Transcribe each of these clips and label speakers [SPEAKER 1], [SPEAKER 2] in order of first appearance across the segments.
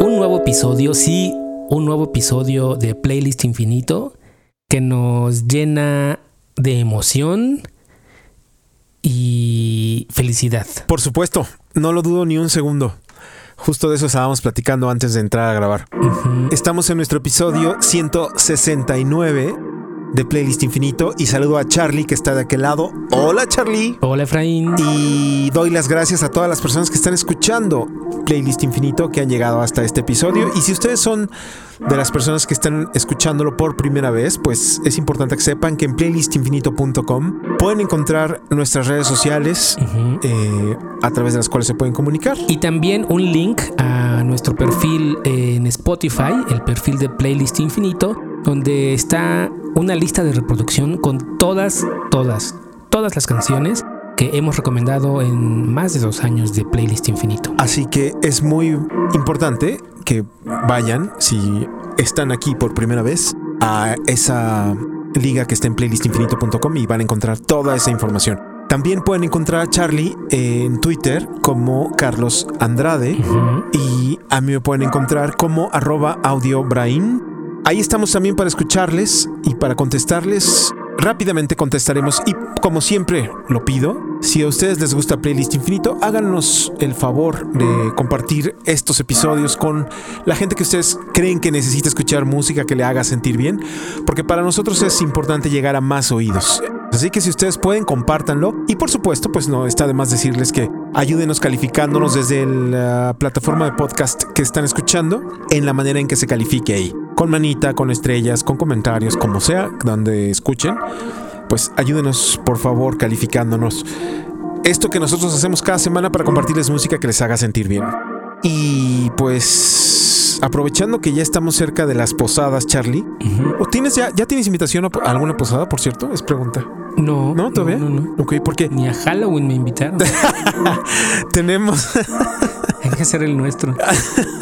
[SPEAKER 1] Un nuevo episodio, sí, un nuevo episodio de Playlist Infinito que nos llena de emoción y felicidad.
[SPEAKER 2] Por supuesto, no lo dudo ni un segundo. Justo de eso estábamos platicando antes de entrar a grabar. Estamos en nuestro episodio 169 de Playlist Infinito y saludo a Charlie que está de aquel lado. Hola Charlie.
[SPEAKER 1] Hola Efraín.
[SPEAKER 2] Y doy las gracias a todas las personas que están escuchando Playlist Infinito que han llegado hasta este episodio. Y si ustedes son de las personas que están escuchándolo por primera vez, pues es importante que sepan que en playlistinfinito.com pueden encontrar nuestras redes sociales eh, a través de las cuales se pueden comunicar.
[SPEAKER 1] Y también un link a nuestro perfil en Spotify, el perfil de Playlist Infinito, donde está una lista de reproducción con todas, todas, todas las canciones que hemos recomendado en más de dos años de Playlist Infinito.
[SPEAKER 2] Así que es muy importante que vayan, si están aquí por primera vez, a esa liga que está en playlistinfinito.com y van a encontrar toda esa información. También pueden encontrar a Charlie en Twitter como Carlos Andrade y a mí me pueden encontrar como arroba audiobrain. Ahí estamos también para escucharles y para contestarles. Rápidamente contestaremos y como siempre lo pido, si a ustedes les gusta Playlist Infinito, háganos el favor de compartir estos episodios con la gente que ustedes creen que necesita escuchar música que le haga sentir bien, porque para nosotros es importante llegar a más oídos. Así que si ustedes pueden, compártanlo. Y por supuesto, pues no está de más decirles que ayúdenos calificándonos desde la plataforma de podcast que están escuchando en la manera en que se califique ahí. Con manita, con estrellas, con comentarios, como sea, donde escuchen. Pues ayúdenos, por favor, calificándonos. Esto que nosotros hacemos cada semana para compartirles música que les haga sentir bien. Y pues aprovechando que ya estamos cerca de las posadas, Charlie. ¿O tienes ya, ya tienes invitación a a alguna posada, por cierto? Es pregunta.
[SPEAKER 1] No,
[SPEAKER 2] ¿No? ¿Todavía?
[SPEAKER 1] No, no,
[SPEAKER 2] Ok, porque
[SPEAKER 1] Ni a Halloween me invitaron.
[SPEAKER 2] tenemos,
[SPEAKER 1] Hay que hacer el nuestro.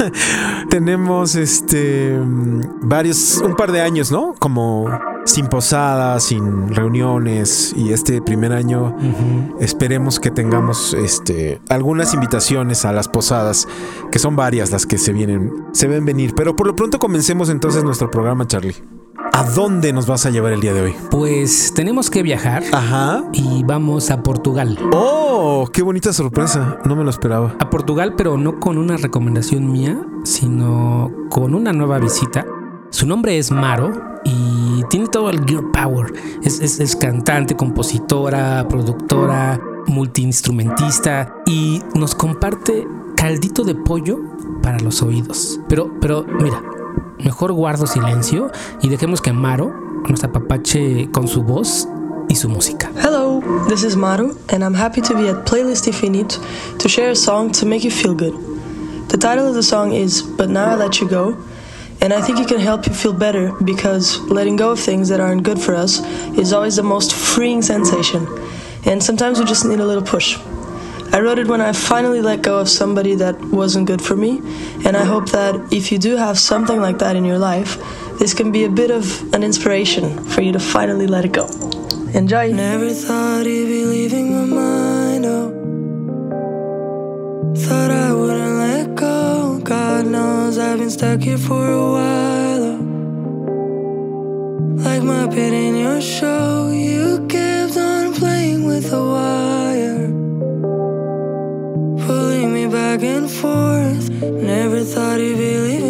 [SPEAKER 2] tenemos este varios, un par de años, ¿no? Como sin posadas, sin reuniones. Y este primer año esperemos que tengamos este algunas invitaciones a las posadas, que son varias las que se vienen, se ven venir. Pero por lo pronto comencemos entonces nuestro programa, Charlie. ¿A dónde nos vas a llevar el día de hoy?
[SPEAKER 1] Pues tenemos que viajar
[SPEAKER 2] Ajá.
[SPEAKER 1] y vamos a Portugal.
[SPEAKER 2] ¡Oh! ¡Qué bonita sorpresa! No me lo esperaba.
[SPEAKER 1] A Portugal, pero no con una recomendación mía, sino con una nueva visita. Su nombre es Maro y tiene todo el gear power. Es, es- es cantante, compositora, productora, multiinstrumentista y nos comparte caldito de pollo para los oídos. Pero, pero, mira, mejor guardo silencio y dejemos que Maro nos apapache con su voz y su música.
[SPEAKER 3] Hello, this is Maru, and I'm happy to be at Playlist Infinite to share a song to make you feel good. The title of the song is But Now I Let You Go, and I think it can help you feel better because letting go of things that aren't good for us is always the most freeing sensation, and sometimes we just need a little push. I wrote it when I finally let go of somebody that wasn't good for me, and I hope that if you do have something like that in your life, this can be a bit of an inspiration for you to finally let it go. Enjoy. Never thought he'd be leaving my mind. Oh, thought I wouldn't let go. God knows I've been stuck here for a while. Oh. Like my pit in your show, you kept on playing with the wire, back and forth. Never thought he'd be leaving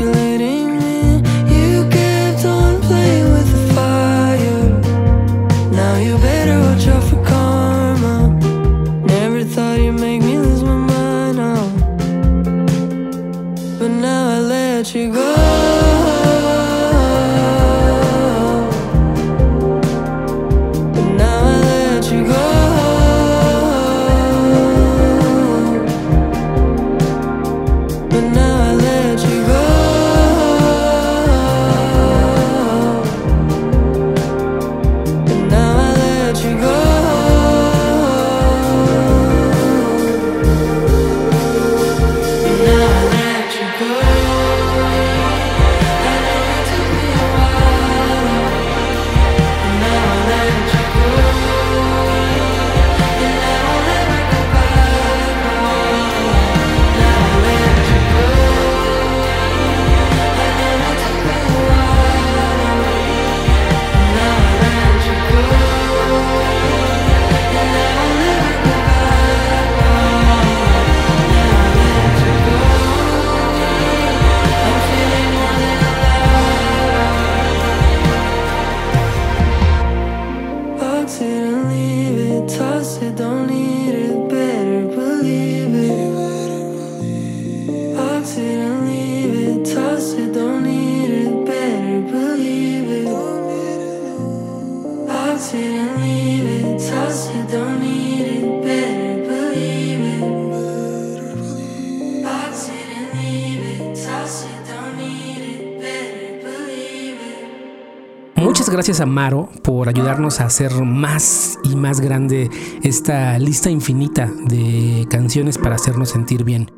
[SPEAKER 1] feeling Gracias a Maro por ayudarnos a hacer más y más grande esta lista infinita de canciones para hacernos sentir bien.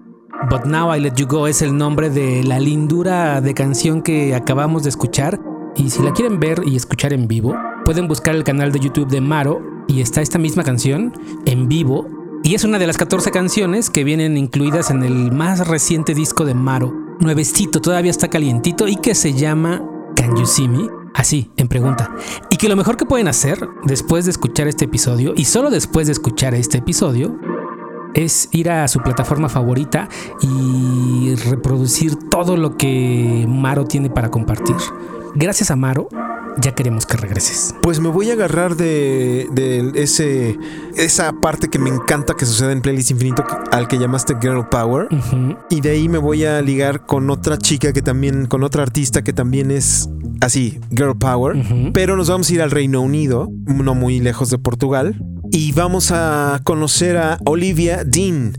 [SPEAKER 1] But Now I Let You Go es el nombre de la lindura de canción que acabamos de escuchar y si la quieren ver y escuchar en vivo, pueden buscar el canal de YouTube de Maro y está esta misma canción en vivo y es una de las 14 canciones que vienen incluidas en el más reciente disco de Maro, nuevecito, todavía está calientito y que se llama Can You See Me? Así, en pregunta. Y que lo mejor que pueden hacer después de escuchar este episodio, y solo después de escuchar este episodio, es ir a su plataforma favorita y reproducir todo lo que Maro tiene para compartir. Gracias a Maro, ya queremos que regreses.
[SPEAKER 2] Pues me voy a agarrar de, de ese, esa parte que me encanta que sucede en Playlist Infinito al que llamaste Girl Power. Y de ahí me voy a ligar con otra chica que también, con otra artista que también es así, Girl Power. Pero nos vamos a ir al Reino Unido, no muy lejos de Portugal. Y vamos a conocer a Olivia Dean,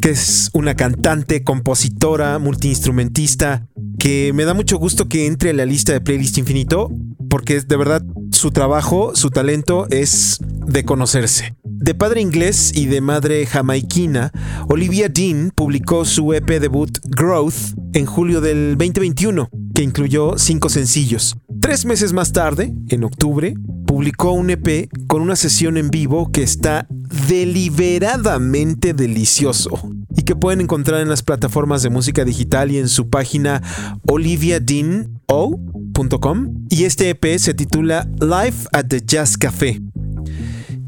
[SPEAKER 2] que es una cantante, compositora, multiinstrumentista, que me da mucho gusto que entre a la lista de Playlist Infinito, porque de verdad su trabajo, su talento es de conocerse. De padre inglés y de madre jamaiquina, Olivia Dean publicó su EP debut Growth en julio del 2021, que incluyó cinco sencillos. Tres meses más tarde, en octubre, publicó un EP con una sesión en vivo que está deliberadamente delicioso y que pueden encontrar en las plataformas de música digital y en su página Y este EP se titula Live at the Jazz Café.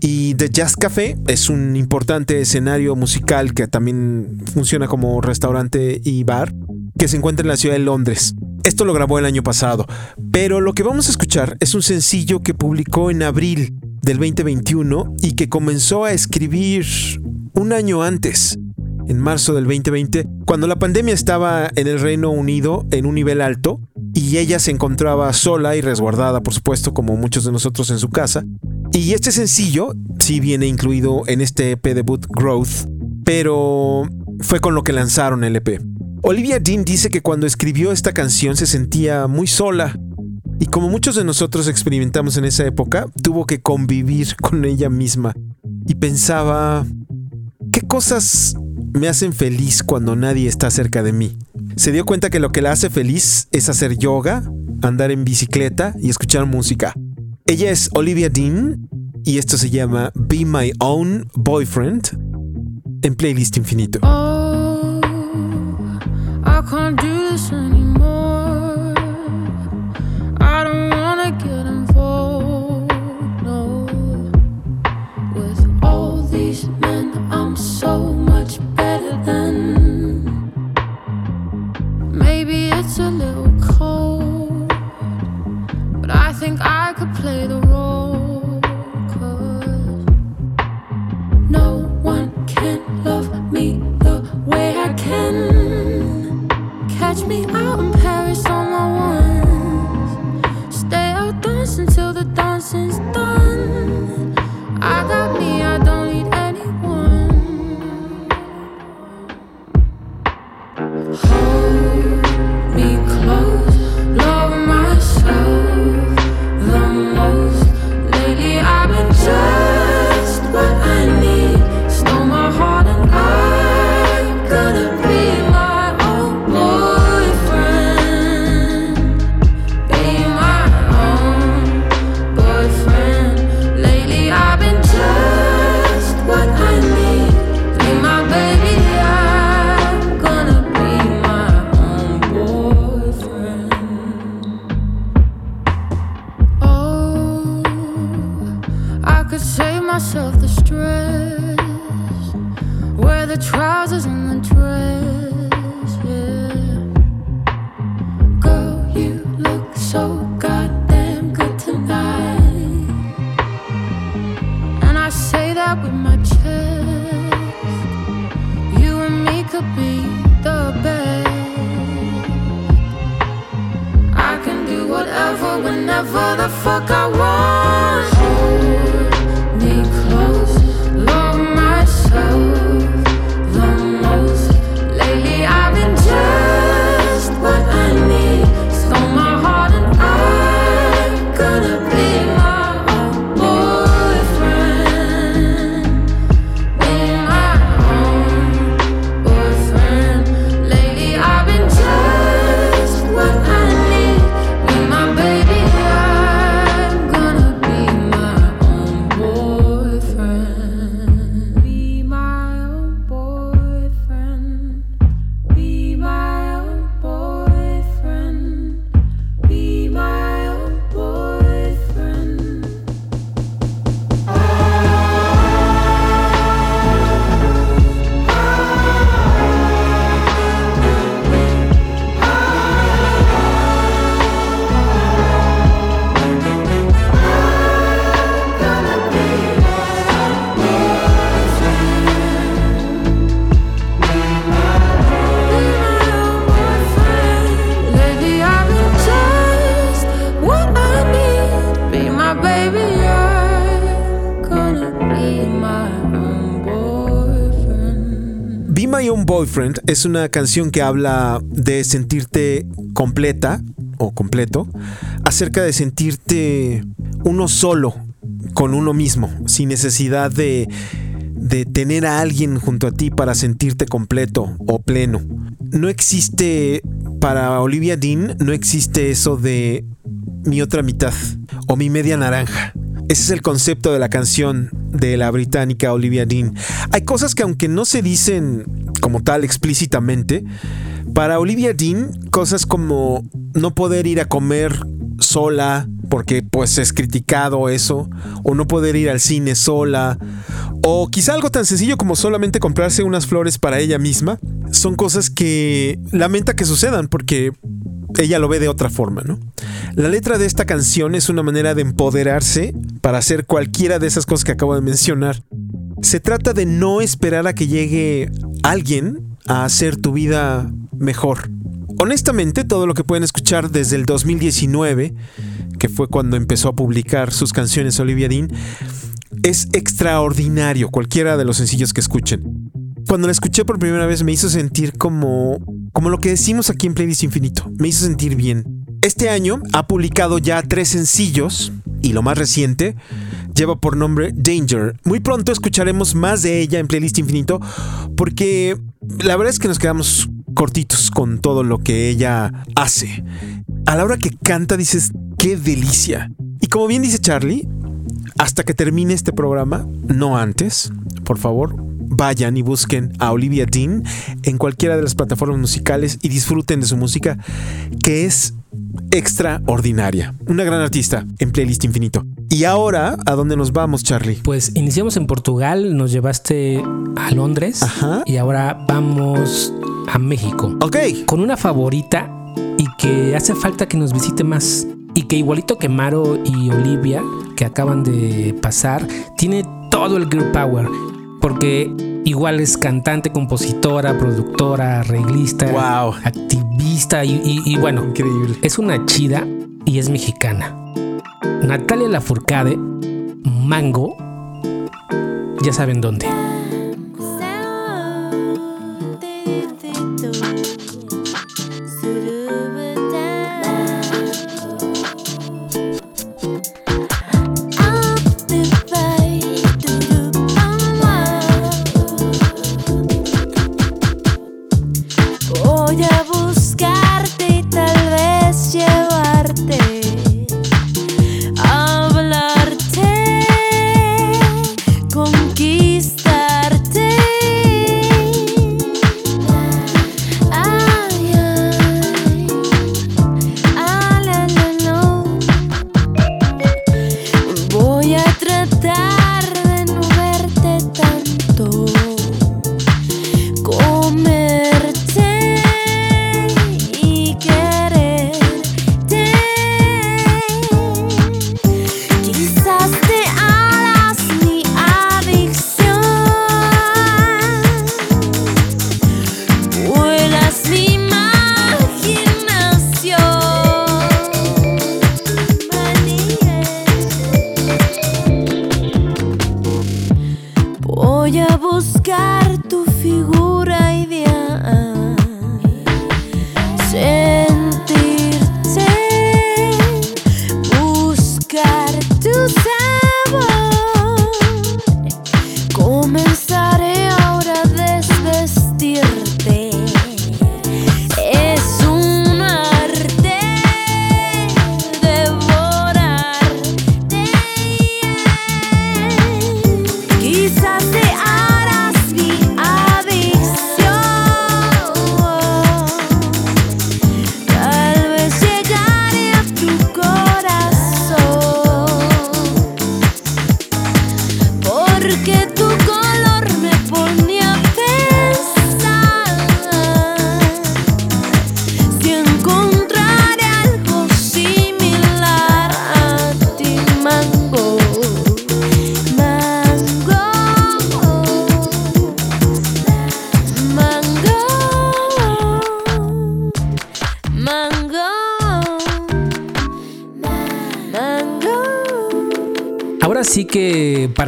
[SPEAKER 2] Y The Jazz Café es un importante escenario musical que también funciona como restaurante y bar que se encuentra en la ciudad de Londres. Esto lo grabó el año pasado, pero lo que vamos a escuchar es un sencillo que publicó en abril del 2021 y que comenzó a escribir un año antes, en marzo del 2020, cuando la pandemia estaba en el Reino Unido en un nivel alto y ella se encontraba sola y resguardada, por supuesto, como muchos de nosotros en su casa. Y este sencillo sí viene incluido en este EP debut Growth, pero fue con lo que lanzaron el EP. Olivia Dean dice que cuando escribió esta canción se sentía muy sola y como muchos de nosotros experimentamos en esa época, tuvo que convivir con ella misma y pensaba, ¿qué cosas me hacen feliz cuando nadie está cerca de mí? Se dio cuenta que lo que la hace feliz es hacer yoga, andar en bicicleta y escuchar música. Ella es Olivia Dean y esto se llama Be My Own Boyfriend en Playlist Infinito.
[SPEAKER 4] Oh, I can't do this anymore. It's a little cold, but I think I could play the role.
[SPEAKER 2] Es una canción que habla de sentirte completa o completo, acerca de sentirte uno solo con uno mismo, sin necesidad de, de tener a alguien junto a ti para sentirte completo o pleno. No existe, para Olivia Dean, no existe eso de mi otra mitad o mi media naranja. Ese es el concepto de la canción de la británica Olivia Dean. Hay cosas que aunque no se dicen como tal explícitamente, para Olivia Dean, cosas como no poder ir a comer sola, porque pues es criticado eso, o no poder ir al cine sola, o quizá algo tan sencillo como solamente comprarse unas flores para ella misma, son cosas que lamenta que sucedan porque ella lo ve de otra forma, ¿no? La letra de esta canción es una manera de empoderarse para hacer cualquiera de esas cosas que acabo de mencionar. Se trata de no esperar a que llegue alguien a hacer tu vida mejor. Honestamente, todo lo que pueden escuchar desde el 2019, que fue cuando empezó a publicar sus canciones Olivia Dean, es extraordinario, cualquiera de los sencillos que escuchen. Cuando la escuché por primera vez me hizo sentir como como lo que decimos aquí en Playlist Infinito, me hizo sentir bien. Este año ha publicado ya tres sencillos y lo más reciente lleva por nombre Danger. Muy pronto escucharemos más de ella en Playlist Infinito porque la verdad es que nos quedamos cortitos con todo lo que ella hace. A la hora que canta dices, qué delicia. Y como bien dice Charlie, hasta que termine este programa, no antes, por favor, vayan y busquen a Olivia Dean en cualquiera de las plataformas musicales y disfruten de su música, que es extraordinaria. Una gran artista en playlist infinito. Y ahora, ¿a dónde nos vamos, Charlie?
[SPEAKER 5] Pues iniciamos en Portugal, nos llevaste a Londres
[SPEAKER 2] Ajá.
[SPEAKER 5] y ahora vamos a México.
[SPEAKER 2] Ok.
[SPEAKER 5] Con una favorita y que hace falta que nos visite más. Y que igualito que Maro y Olivia, que acaban de pasar, tiene todo el girl power. Porque igual es cantante, compositora, productora, arreglista,
[SPEAKER 2] Wow.
[SPEAKER 5] activista y, y- y bueno,
[SPEAKER 2] Increíble.
[SPEAKER 5] es una chida y es mexicana. Natalia Lafourcade, Mango, ya saben dónde.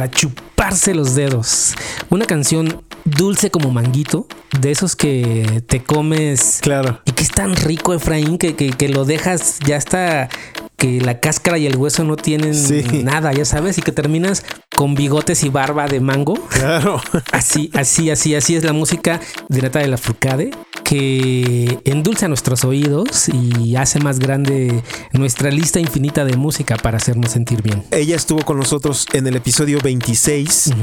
[SPEAKER 5] Para chuparse los dedos. Una canción
[SPEAKER 1] dulce como manguito, de esos que te comes
[SPEAKER 2] Claro.
[SPEAKER 1] y que es tan rico, Efraín, que, que, que lo dejas ya está que la cáscara y el hueso no tienen
[SPEAKER 2] Sí.
[SPEAKER 1] nada, ya sabes, y que terminas con bigotes y barba de mango.
[SPEAKER 2] Claro.
[SPEAKER 1] Así, así, así, así es la música de Natalia Lafourcade que endulza nuestros oídos y hace más grande nuestra lista infinita de música para hacernos sentir bien.
[SPEAKER 2] Ella estuvo con nosotros en el episodio 26,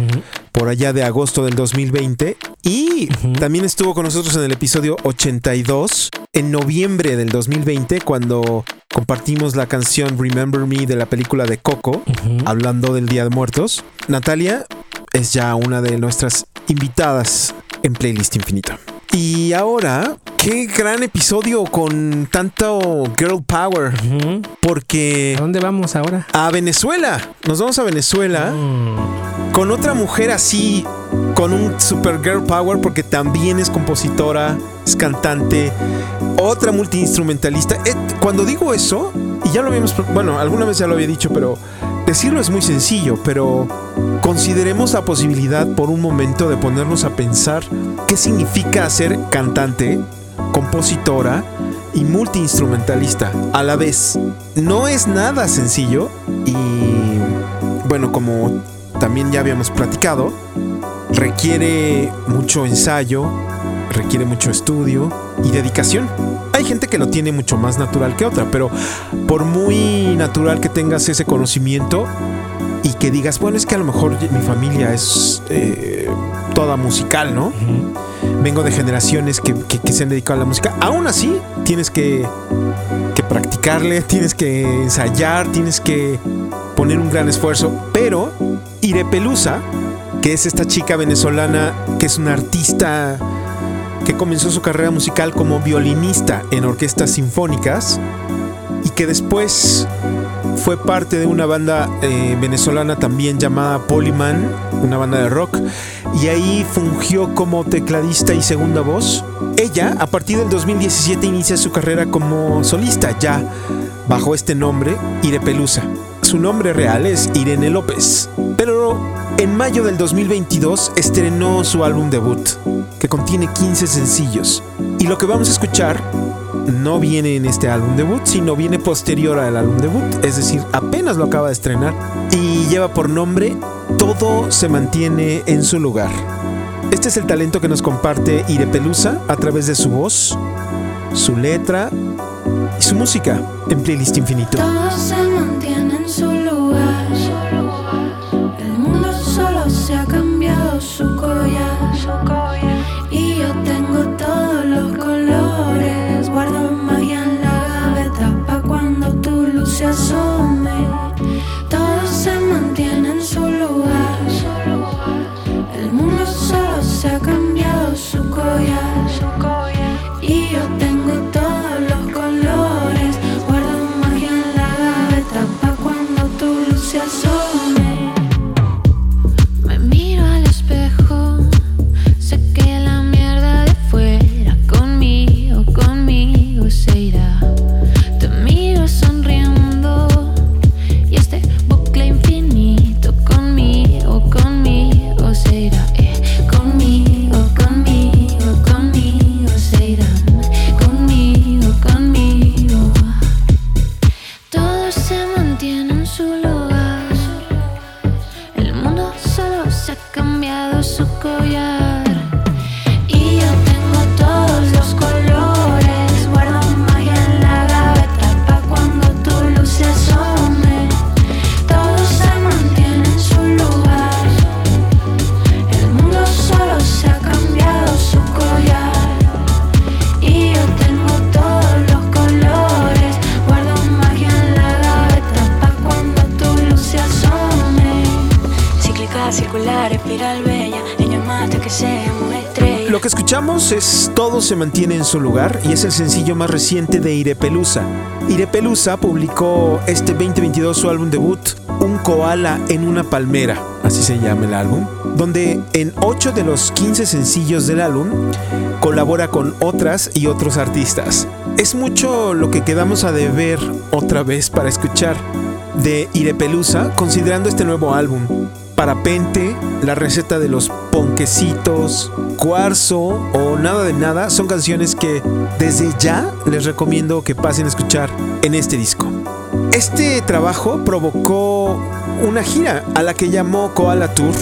[SPEAKER 2] por allá de agosto del 2020, y también estuvo con nosotros en el episodio 82, en noviembre del 2020, cuando compartimos la canción Remember Me de la película de Coco, hablando del Día de Muertos. Natalia es ya una de nuestras invitadas en Playlist Infinito. Y ahora, qué gran episodio con tanto girl power, porque
[SPEAKER 1] ¿A dónde vamos ahora?
[SPEAKER 2] a Venezuela. Nos vamos a Venezuela con otra mujer así, con un super girl power, porque también es compositora, es cantante, otra multiinstrumentalista. Cuando digo eso, ya lo habíamos, bueno, alguna vez ya lo había dicho, pero decirlo es muy sencillo, pero consideremos la posibilidad por un momento de ponernos a pensar qué significa ser cantante, compositora y multiinstrumentalista a la vez. No es nada sencillo y bueno, como también ya habíamos platicado, requiere mucho ensayo, requiere mucho estudio y dedicación. Hay gente que lo tiene mucho más natural que otra, pero por muy natural que tengas ese conocimiento y que digas, bueno, es que a lo mejor mi familia es eh, toda musical, ¿no? Vengo de generaciones que, que- que se han dedicado a la música. Aún así, tienes que, que practicarle, tienes que ensayar, tienes que poner un gran esfuerzo. Pero Irepelusa, que es esta chica venezolana, que es una artista que comenzó su carrera musical como violinista en orquestas sinfónicas y que después fue parte de una banda eh, venezolana también llamada Polyman, una banda de rock, y ahí fungió como tecladista y segunda voz. Ella, a partir del 2017, inicia su carrera como solista, ya bajo este nombre, Irepelusa. Su nombre real es Irene López, pero en mayo del 2022 estrenó su álbum debut, que contiene 15 sencillos. Y lo que vamos a escuchar no viene en este álbum debut, sino viene posterior al álbum debut, es decir, apenas lo acaba de estrenar y lleva por nombre Todo se mantiene en su lugar. Este es el talento que nos comparte Irepelusa a través de su voz, su letra y su música en Playlist Infinito.
[SPEAKER 4] Se mantiene en su lugar y
[SPEAKER 2] es el sencillo más reciente de Irepelusa. Irepelusa publicó este 2022 su álbum debut, Un koala en una palmera, así se llama el álbum, donde en 8 de los 15 sencillos del álbum colabora con otras y otros artistas. Es mucho lo que quedamos a deber otra vez para escuchar de Irepelusa considerando este nuevo álbum. Parapente, la receta de los ponquecitos, cuarzo o nada de nada son canciones que desde ya les recomiendo que pasen a escuchar en este disco. Este trabajo provocó una gira a la que llamó Koala Tour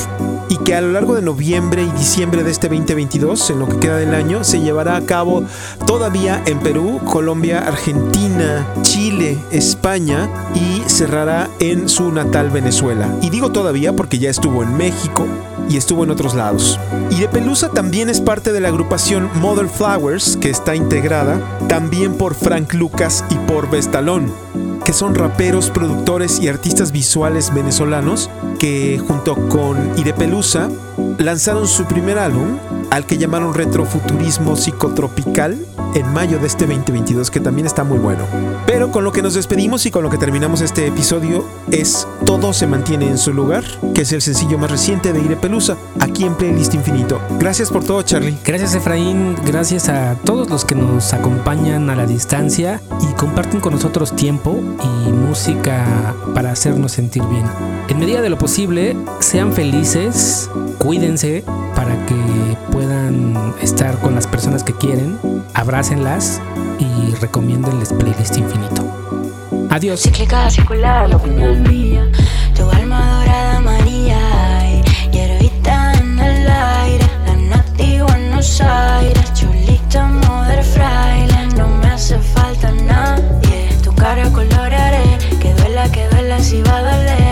[SPEAKER 2] y que a lo largo de noviembre y diciembre de este 2022, en lo que queda del año, se llevará a cabo todavía en Perú, Colombia, Argentina, Chile, España y cerrará en su natal Venezuela. Y digo todavía porque ya estuvo en México y estuvo en otros lados. Y de Pelusa también es parte de la agrupación Mother Flowers, que está integrada también por Frank Lucas y por Vestalón que son raperos, productores y artistas visuales venezolanos que junto con Pelusa lanzaron su primer álbum al que llamaron Retrofuturismo Psicotropical en mayo de este 2022, que también está muy bueno. Pero con lo que nos despedimos y con lo que terminamos este episodio es Todo se mantiene en su lugar, que es el sencillo más reciente de Ire Pelusa, aquí en Playlist Infinito. Gracias por todo, Charlie.
[SPEAKER 1] Gracias, Efraín. Gracias a todos los que nos acompañan a la distancia y comparten con nosotros tiempo y música para hacernos sentir bien. En medida de lo posible, sean felices, cuídense para que estar con las personas que quieren, abrácenlas y recomiéndenles playlist infinito. Adiós.
[SPEAKER 6] Cíclica, circular, no me hace falta nadie, tu cara coloraré, que duela, que duela si va a doler,